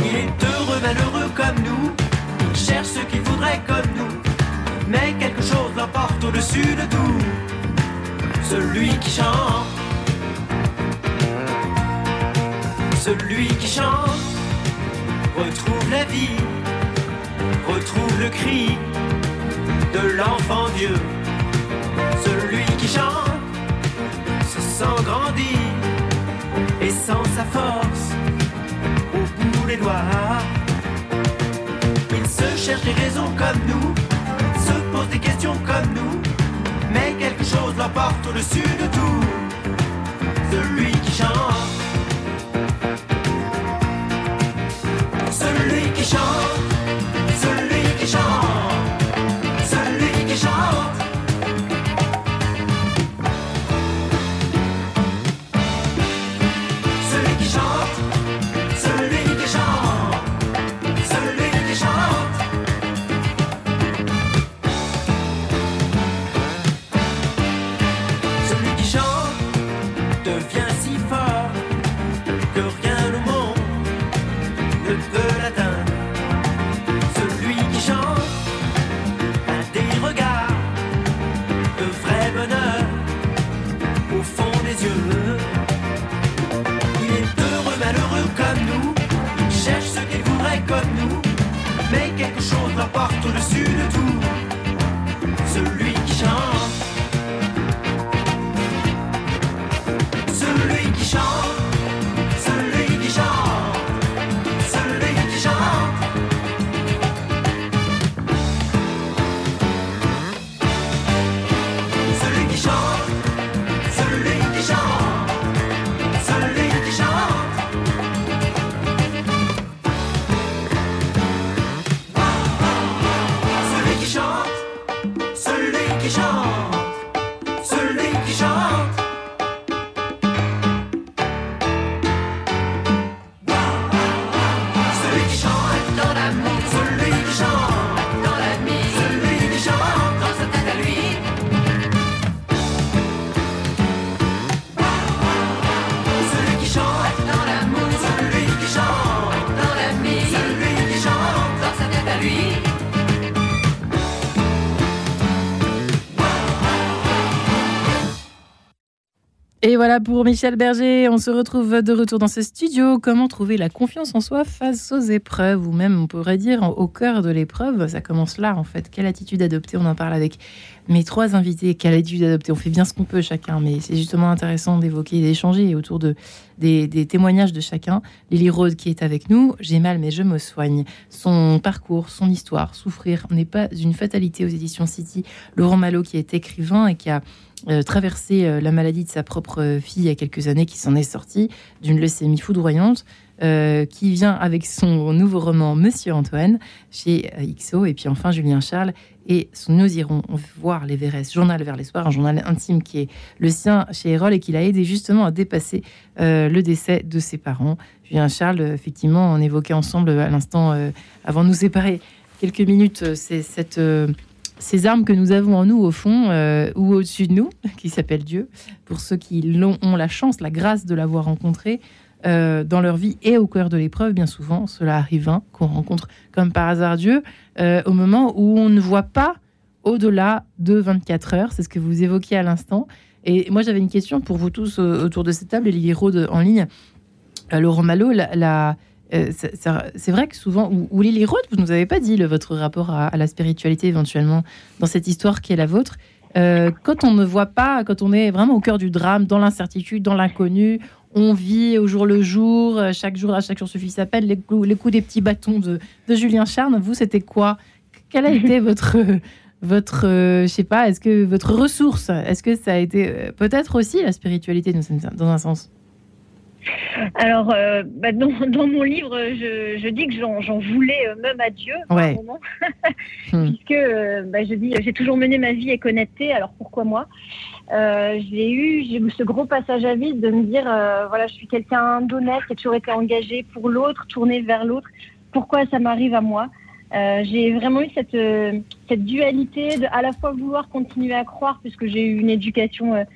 Il est heureux, malheureux comme nous, il cherche ce qu'il voudrait comme nous, mais quelque chose l'emporte au-dessus de tout. Celui qui chante, celui qui chante retrouve la vie retrouve le cri de l'enfant Dieu. Celui qui chante se sent grandir et sent sa force au bout des doigts. Il se cherche des raisons comme nous, se pose des questions comme nous, mais quelque chose l'emporte au-dessus de tout. Celui qui chante. Celui la au-dessus de tout. Et voilà pour Michel Berger, on se retrouve de retour dans ce studio. Comment trouver la confiance en soi face aux épreuves, ou même on pourrait dire au cœur de l'épreuve Ça commence là en fait. Quelle attitude adopter? On en parle avec mes trois invités. Quelle attitude adopter On fait bien ce qu'on peut chacun, mais c'est justement intéressant d'évoquer et d'échanger autour de, des, témoignages de chacun. Lily Rose qui est avec nous, j'ai mal mais je me soigne. Son parcours, son histoire, souffrir n'est pas une fatalité aux éditions City. Laurent Malo qui est écrivain et qui a euh, traversé euh, la maladie de sa propre fille il y a quelques années, qui s'en est sortie d'une leucémie foudroyante, euh, qui vient avec son nouveau roman Monsieur Antoine chez XO, et puis enfin Julien Charles et Nous irons voir l'Everest, journal vers l'espoir, un journal intime qui est le sien chez Erol et qui l'a aidé justement à dépasser le décès de ses parents. Julien Charles, effectivement, on évoquait ensemble à l'instant, avant de nous séparer quelques minutes, ces armes que nous avons en nous, au fond, euh, ou au-dessus de nous, qui s'appelle Dieu, pour ceux qui ont, la chance, la grâce de l'avoir rencontré euh, dans leur vie et au cœur de l'épreuve, bien souvent, cela arrive, hein, qu'on rencontre comme par hasard Dieu, euh, au moment où on ne voit pas au-delà de 24 heures, c'est ce que vous évoquiez à l'instant. Et moi, j'avais une question pour vous tous autour de cette table, et Rode en ligne. Laurent Malo, euh, c'est vrai que souvent, ou, Lily Roth, vous ne nous avez pas dit votre rapport à, la spiritualité éventuellement dans cette histoire qui est la vôtre. Euh, quand on ne voit pas, quand on est vraiment au cœur du drame, dans l'incertitude, dans l'inconnu, on vit au jour le jour, euh, chaque jour, à chaque jour suffit s'appelle, les, les, coups des petits bâtons de, Julien Charne. Vous, c'était quoi? Quelle a été votre, votre, je sais pas, est-ce que votre ressource, est-ce que ça a été peut-être aussi la spiritualité dans un sens? Alors, euh, bah, dans, mon livre, je, dis que j'en voulais euh, même à Dieu, moment, hmm. puisque euh, bah, je dis j'ai toujours mené ma vie honnêteté. Alors pourquoi moi? J'ai eu, ce gros passage à vide de me dire voilà, je suis quelqu'un d'honnête qui a toujours été engagé pour l'autre, tourné vers l'autre. Pourquoi ça m'arrive à moi j'ai vraiment eu cette, cette dualité de à la fois vouloir continuer à croire puisque j'ai eu une éducation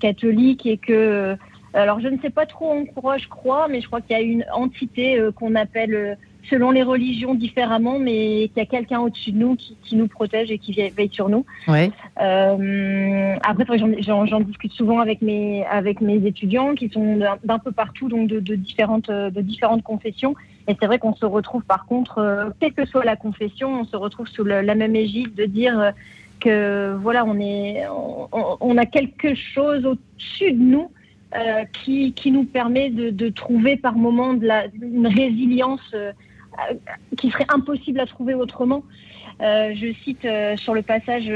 catholique et que alors, je ne sais pas trop en quoi je crois, mais je crois qu'il y a une entité euh, qu'on appelle, euh, selon les religions, différemment, mais qu'il y a quelqu'un au-dessus de nous qui, nous protège et qui veille sur nous. Ouais. Euh, après, j'en discute souvent avec mes, avec mes étudiants qui sont d'un peu partout, donc de, différentes, de différentes confessions. Et c'est vrai qu'on se retrouve, par contre, quelle que soit la confession, on se retrouve sous la même égide de dire que voilà, on, est, on a quelque chose au-dessus de nous euh, qui, qui, nous permet de, de, trouver par moment de la, une résilience euh, qui serait impossible à trouver autrement. Euh, je cite sur le passage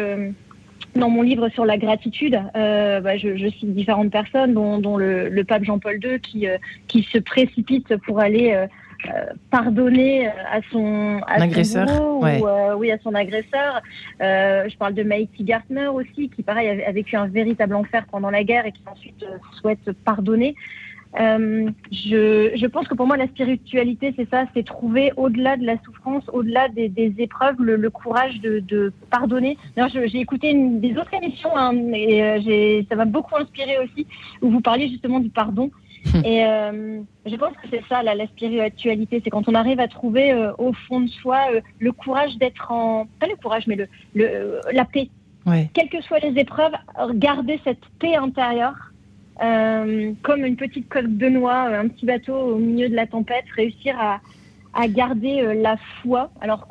dans mon livre sur la gratitude, bah, je, je, cite différentes personnes, dont, dont le, le, pape Jean-Paul II, qui, qui se précipite pour aller euh, pardonner euh, à son, agresseur, ou, euh, oui, à son agresseur. je parle de Maïti Gartner aussi, qui pareil a, vécu un véritable enfer pendant la guerre et qui ensuite souhaite pardonner. Je, je, pense que pour moi, la spiritualité, c'est ça, c'est trouver au-delà de la souffrance, au-delà des, des, épreuves, le, courage de, de pardonner. J'ai écouté une, des autres émissions hein, et ça m'a beaucoup inspiré aussi, où vous parliez justement du pardon. Et euh, je pense que c'est ça, la, la spiritualité, c'est quand on arrive à trouver euh, au fond de soi euh, le courage d'être en... Pas le courage, mais le, le la paix. Ouais. Quelles que soient les épreuves, garder cette paix intérieure, comme une petite coque de noix, un petit bateau au milieu de la tempête, réussir à, à garder euh, la foi, alors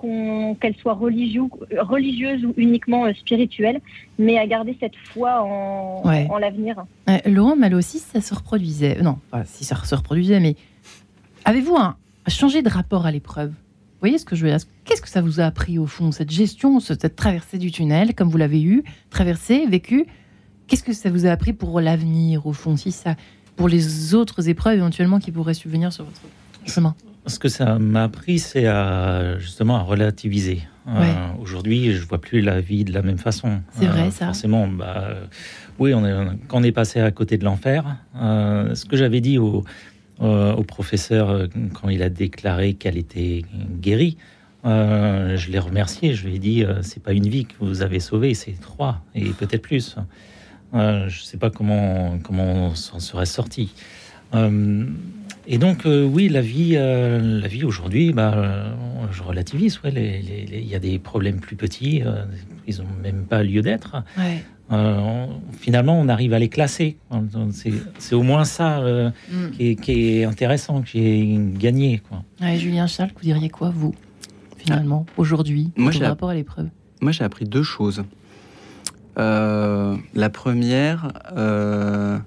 qu'elle soit religieuse ou uniquement euh, spirituelle, mais à garder cette foi en, l'avenir. Euh, Laurent Mal aussi, ça se reproduisait. Non, pas si ça se reproduisait, mais avez-vous un, changé de rapport à l'épreuve? Vous voyez ce que je veux dire? Qu'est-ce que ça vous a appris au fond, cette gestion, cette traversée du tunnel, comme vous l'avez eu, traversé, vécu Qu'est-ce que ça vous a appris pour l'avenir, au fond, si ça, pour les autres épreuves éventuellement qui pourraient subvenir sur votre chemin? Ce que ça m'a appris, c'est à, justement à relativiser. Euh, aujourd'hui, je vois plus la vie de la même façon. C'est vrai, euh, ça. Forcément, bah, oui, on est, quand on est passé à côté de l'enfer, euh, ce que j'avais dit au, au, professeur quand il a déclaré qu'elle était guérie, je l'ai remercié. Je lui ai dit, c'est pas une vie que vous avez sauvée, c'est trois et peut-être plus. Je ne sais pas comment comment on s'en serait sorti. Et donc, euh, oui, la vie, euh, la vie aujourd'hui, bah, euh, je relativise. Il ouais, y a des problèmes plus petits, ils n'ont même pas lieu d'être. euh, finalement, on arrive à les classer. C'est au moins ça euh, Mm. qui, est, qui est intéressant, qui est gagné. Quoi. Ouais, Julien Charles, vous diriez quoi, vous, finalement, aujourd'hui, par rapport à l'épreuve? Moi, j'ai appris deux choses. Euh, la première, euh,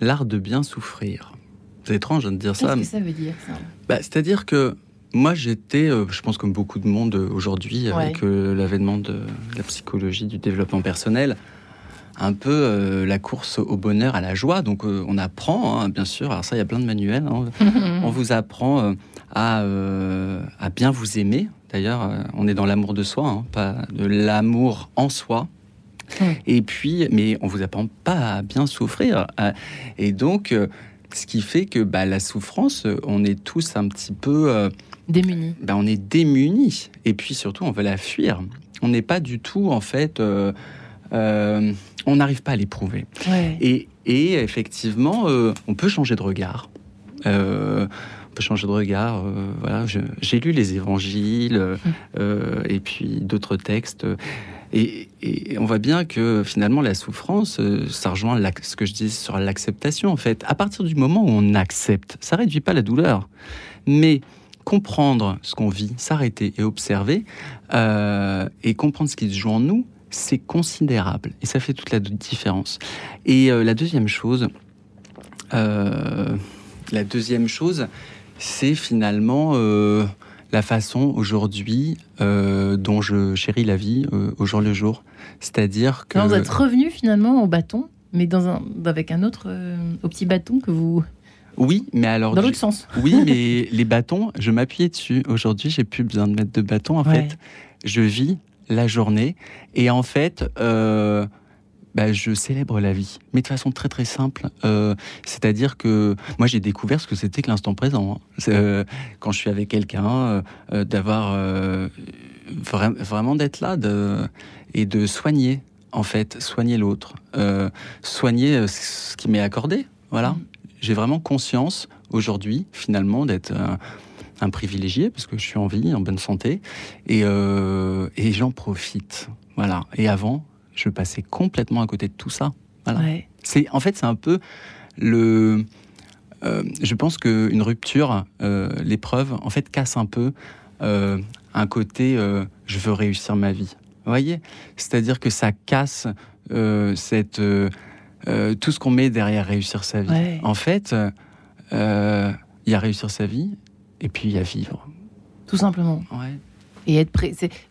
l'art de bien souffrir. C'est étrange de dire ça. Qu'est-ce mais- que ça veut dire, ça Bah, C'est-à-dire que moi, j'étais, euh, je pense comme beaucoup de monde aujourd'hui, avec l'avènement de la psychologie, du développement personnel, un peu la course au bonheur, à la joie. Donc, on apprend, hein, bien sûr. Alors ça, il y a plein de manuels. hein. On vous apprend à, à bien vous aimer. D'ailleurs, on est dans l'amour de soi, hein, pas de l'amour en soi. Et puis, mais on vous apprend pas à bien souffrir. Euh, Et donc, euh, ce qui fait que bah, la souffrance, euh, on est tous un petit peu, euh, Démunis. bah, on est démunis. Et puis surtout, on veut la fuir. On n'est pas du tout, en fait, euh, euh, on n'arrive pas à l'éprouver. Ouais. Et, et effectivement, on peut changer de regard. On peut changer de regard. voilà, j'ai lu les évangiles euh, et puis d'autres textes. Et, on voit bien que finalement, la souffrance, euh, ça rejoint ce que je dis sur l'acceptation. En fait, à partir du moment où on accepte, ça réduit pas la douleur, mais comprendre ce qu'on vit, s'arrêter et observer, euh, et comprendre ce qui se joue en nous, c'est considérable. Et ça fait toute la différence. Et euh, la deuxième chose, la deuxième chose, c'est finalement la façon aujourd'hui euh, dont je chéris la vie euh, au jour le jour. C'est-à-dire que Non, vous êtes revenu finalement au bâton, mais dans un, avec un autre, euh, au petit bâton que vous. oui, mais alors Dans l'autre sens. oui, mais les bâtons, je m'appuyais dessus. Aujourd'hui, j'ai plus besoin de mettre de bâton. En Ouais. fait, je vis la journée et en fait, euh, bah, je célèbre la vie, mais de façon très très simple. Euh, C'est-à-dire que moi, j'ai découvert ce que c'était que l'instant présent. hein. Euh, quand je suis avec quelqu'un, euh, d'avoir vra- vraiment d'être là de, et de soigner. En fait, soigner l'autre, soigner ce qui m'est accordé. Voilà. J'ai vraiment conscience aujourd'hui, finalement, d'être un, privilégié parce que je suis en vie, en bonne santé, et, et j'en profite. Voilà. Et avant, je passais complètement à côté de tout ça. Voilà. Ouais. C'est en fait c'est un peu le. euh, je pense qu'une rupture, euh, l'épreuve, en fait casse un peu euh, un côté je veux réussir ma vie. Vous voyez, c'est-à-dire que ça casse cette tout ce qu'on met derrière réussir sa vie. Ouais. En fait, il y a réussir sa vie et puis il y a vivre. Tout simplement. Ouais.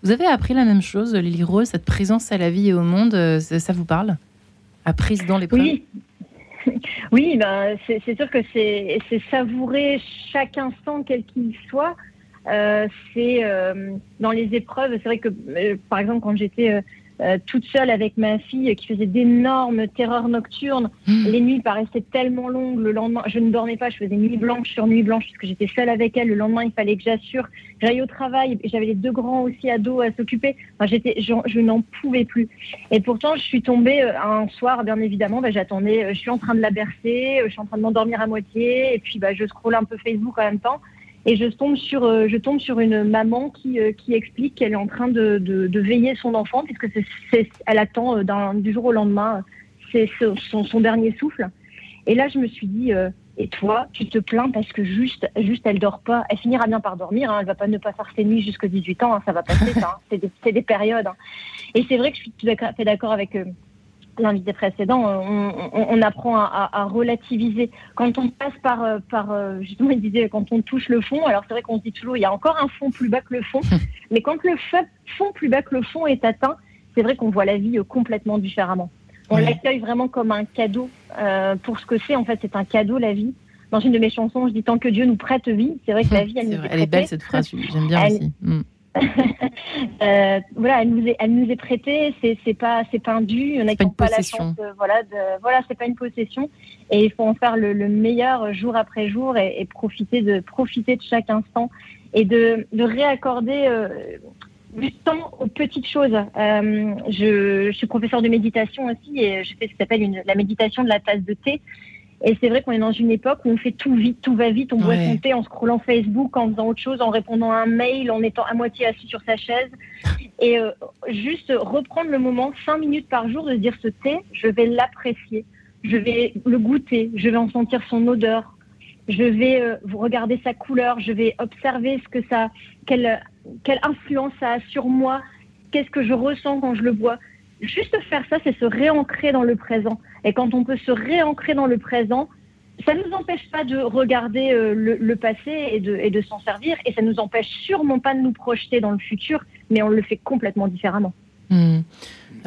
Vous avez appris la même chose, Lily Rose, cette présence à la vie et au monde, euh, ça, vous parle? Apprise dans l'épreuve? Oui. Oui, ben, c'est sûr que c'est savourer chaque instant, quel qu'il soit. Euh, c'est euh, dans les épreuves. C'est vrai que, par exemple, quand j'étais euh, toute seule avec ma fille qui faisait d'énormes terreurs nocturnes, Mmh. les nuits paraissaient tellement longues. Le lendemain, je ne dormais pas. Je faisais nuit blanche sur nuit blanche puisque j'étais seule avec elle. Le lendemain, il fallait que j'assure, que j'aille au travail. J'avais les deux grands aussi ados à s'occuper. Enfin, j'étais, je n'en pouvais plus. Et pourtant, je suis tombée euh, un soir, bien évidemment, bah, j'attendais, euh, je suis en train de la bercer, je suis en train de m'endormir à moitié, et puis bah, je scrolle un peu Facebook en même temps, et je tombe sur, euh, je tombe sur une maman qui, euh, qui explique qu'elle est en train de, de, de veiller son enfant, puisque c'est, c'est- elle attend euh, du jour au lendemain, c'est son, son- dernier souffle. Et là, je me suis dit, euh, et toi, tu te plains parce que juste, juste, elle dort pas. Elle finira bien par dormir. Hein, elle va pas ne pas faire ses nuits jusqu'à 18 ans. hein, ça va passer. ça, hein. c'est, des, c'est des périodes. hein. Et c'est vrai que je suis tout à fait d'accord avec l'invité précédent. On, on- on apprend à, relativiser. Quand on passe par, euh, par euh, justement, il disait, quand on touche le fond. Alors c'est vrai qu'on se dit toujours, il y a encore un fond plus bas que le fond. Mais quand le fond plus bas que le fond est atteint, c'est vrai qu'on voit la vie euh, complètement différemment. On l'accueille vraiment comme un cadeau euh, pour ce que c'est. En fait, c'est un cadeau la vie. Dans une de mes chansons, je dis tant que Dieu nous prête vie. C'est vrai que la vie, elle nous est Elle est belle cette phrase, j'aime bien Elle- aussi. Mm. Euh, voilà, elle nous est, elle nous est prêtée. C'est, c'est pas, c'est pas un dû. Il y en a qui pas n'ont une pas la possession. chance. de- voilà, de, voilà, c'est pas une possession. Et il faut en faire le, le meilleur jour après jour et, et profiter de, profiter de chaque instant et de, de réaccorder. euh, du temps aux petites choses. Euh, je, je suis professeur de méditation aussi et je fais ce qui s'appelle une- la méditation de la tasse de thé. Et c'est vrai qu'on est dans une époque où on fait tout vite, tout va vite, on boit son thé en scrollant Facebook, en faisant autre chose, en répondant à un mail, en étant à moitié assis sur sa chaise. Et euh, juste reprendre le moment, cinq minutes par jour, de se dire ce thé, je vais l'apprécier, je vais le goûter, je vais en sentir son odeur, je vais euh, regarder sa couleur, je vais observer ce que ça, quelle, quelle influence ça a sur moi, qu'est-ce que je ressens quand je le bois? Juste faire ça, c'est se réancrer dans le présent. Et quand on peut se réancrer dans le présent, ça ne nous empêche pas de regarder euh, le, le passé et de, et de s'en servir, et ça nous empêche sûrement pas de nous projeter dans le futur, mais on le fait complètement différemment. Hmm.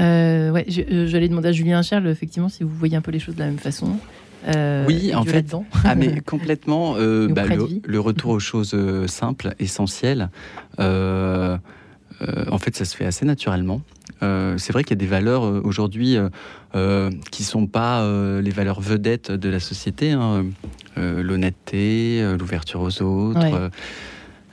Euh, ouais, je- euh, j'allais demander à Julien Charles, effectivement, si vous voyez un peu les choses de la même façon. Euh, Oui, en fait. Ah mais complètement. euh, bah, le, retour aux choses simples, essentielles. euh, en fait, ça se fait assez naturellement. Euh, c'est vrai qu'il y a des valeurs euh, aujourd'hui euh, euh, qui sont pas euh, les valeurs vedettes de la société. hein. Euh, L'honnêteté, euh, l'ouverture aux autres. Ouais. euh,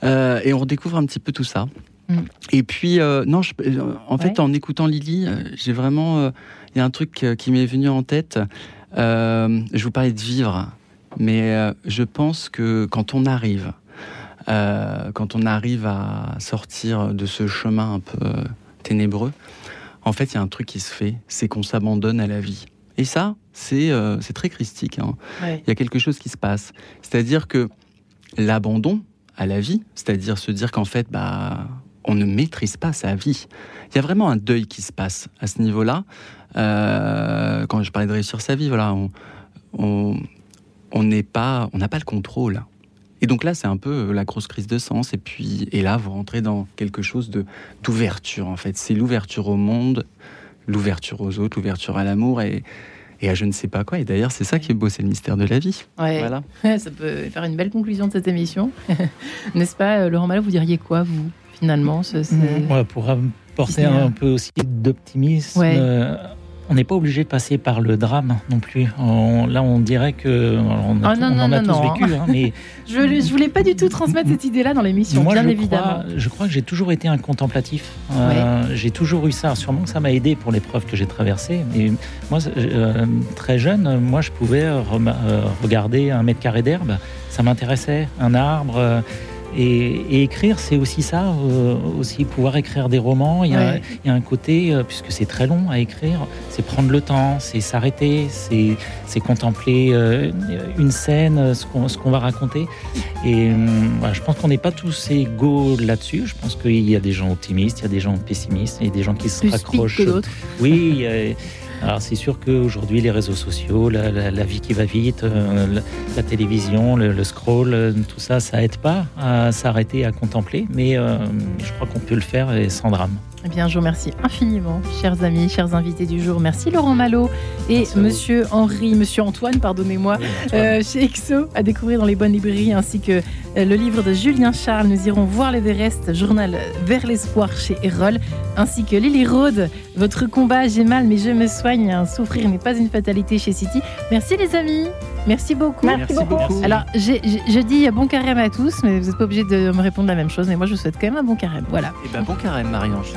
euh, et on redécouvre un petit peu tout ça. Mm. Et puis, euh, non, je- euh, en fait, Ouais. en écoutant Lily, euh, j'ai vraiment. euh, Il y a un truc euh, qui m'est venu en tête. Euh, je vous parlais de vivre, mais euh, je pense que quand on arrive, euh, quand on arrive à sortir de ce chemin un peu euh, ténébreux, en fait, il y a un truc qui se fait, c'est qu'on s'abandonne à la vie. Et ça, c'est euh, très christique. hein. Ouais. Il y a quelque chose qui se passe. C'est-à-dire que l'abandon à la vie, c'est-à-dire se dire qu'en fait, bah, on ne maîtrise pas sa vie. Il y a vraiment un deuil qui se passe à ce niveau-là. Euh, quand je parlais de réussir sa vie, voilà, on on on n'est pas, on n'a pas le contrôle. Et donc là, c'est un peu la grosse crise de sens. Et puis, et là, vous rentrez dans quelque chose de d'ouverture. En fait, c'est l'ouverture au monde, l'ouverture aux autres, l'ouverture à l'amour et et à je ne sais pas quoi. Et d'ailleurs, c'est ça qui est beau, c'est le mystère de la vie. Ouais. Voilà. Ça peut faire une belle conclusion de cette émission. N'est-ce pas, euh, Laurent Malo, vous diriez quoi, vous, finalement ce- Ouais, pour apporter un- un peu aussi d'optimisme, Ouais. euh, on n'est pas obligé de passer par le drame non plus. On- là, on dirait que on, a Oh tout- non, on non, en a tous vécu, hein, mais Je, je voulais pas du tout transmettre cette idée-là dans l'émission, moi, bien je évidemment. crois, je crois que j'ai toujours été un contemplatif. Euh, J'ai toujours eu ça. Sûrement que ça m'a aidé pour l'épreuve que j'ai traversée. Moi, euh, très jeune, moi, je pouvais euh, regarder un mètre carré d'herbe. Ça m'intéressait, un arbre. Et, et écrire, c'est aussi ça, euh, aussi pouvoir écrire des romans. Il y a, Ouais. il y a un côté, euh, puisque c'est très long à écrire, c'est prendre le temps, c'est s'arrêter, c'est contempler euh, une scène, ce qu'on qu'on va raconter. Et voilà, je pense qu'on n'est pas tous égaux là-dessus. Je pense qu'il y a des gens optimistes, il y a des gens pessimistes, et des gens qui se Plus raccrochent. que. Oui, alors c'est sûr qu'aujourd'hui, les réseaux sociaux, la, vie qui va vite, euh, la, télévision, le, scroll, euh, tout ça, ça aide pas à s'arrêter, à contempler. Mais euh, je crois qu'on peut le faire sans drame. Eh bien, je vous remercie infiniment, chers amis, chers invités du jour. Merci Laurent Malo et. Monsieur Henri, Monsieur Antoine, pardonnez-moi, euh, chez Exo, à découvrir dans les bonnes librairies, ainsi que euh, le livre de Julien Charles. Nous irons voir l'Everest, journal vers l'espoir chez Erol, ainsi que Lily Rode, votre combat, j'ai mal mais je me soigne, souffrir n'est pas une fatalité chez City. Merci les amis, merci beaucoup. Merci beaucoup. Alors, je dis bon carême à tous, mais vous n'êtes pas obligés de me répondre la même chose. Mais moi, je vous souhaite quand même un bon carême. Voilà. Et ben bon carême, Marie-Ange.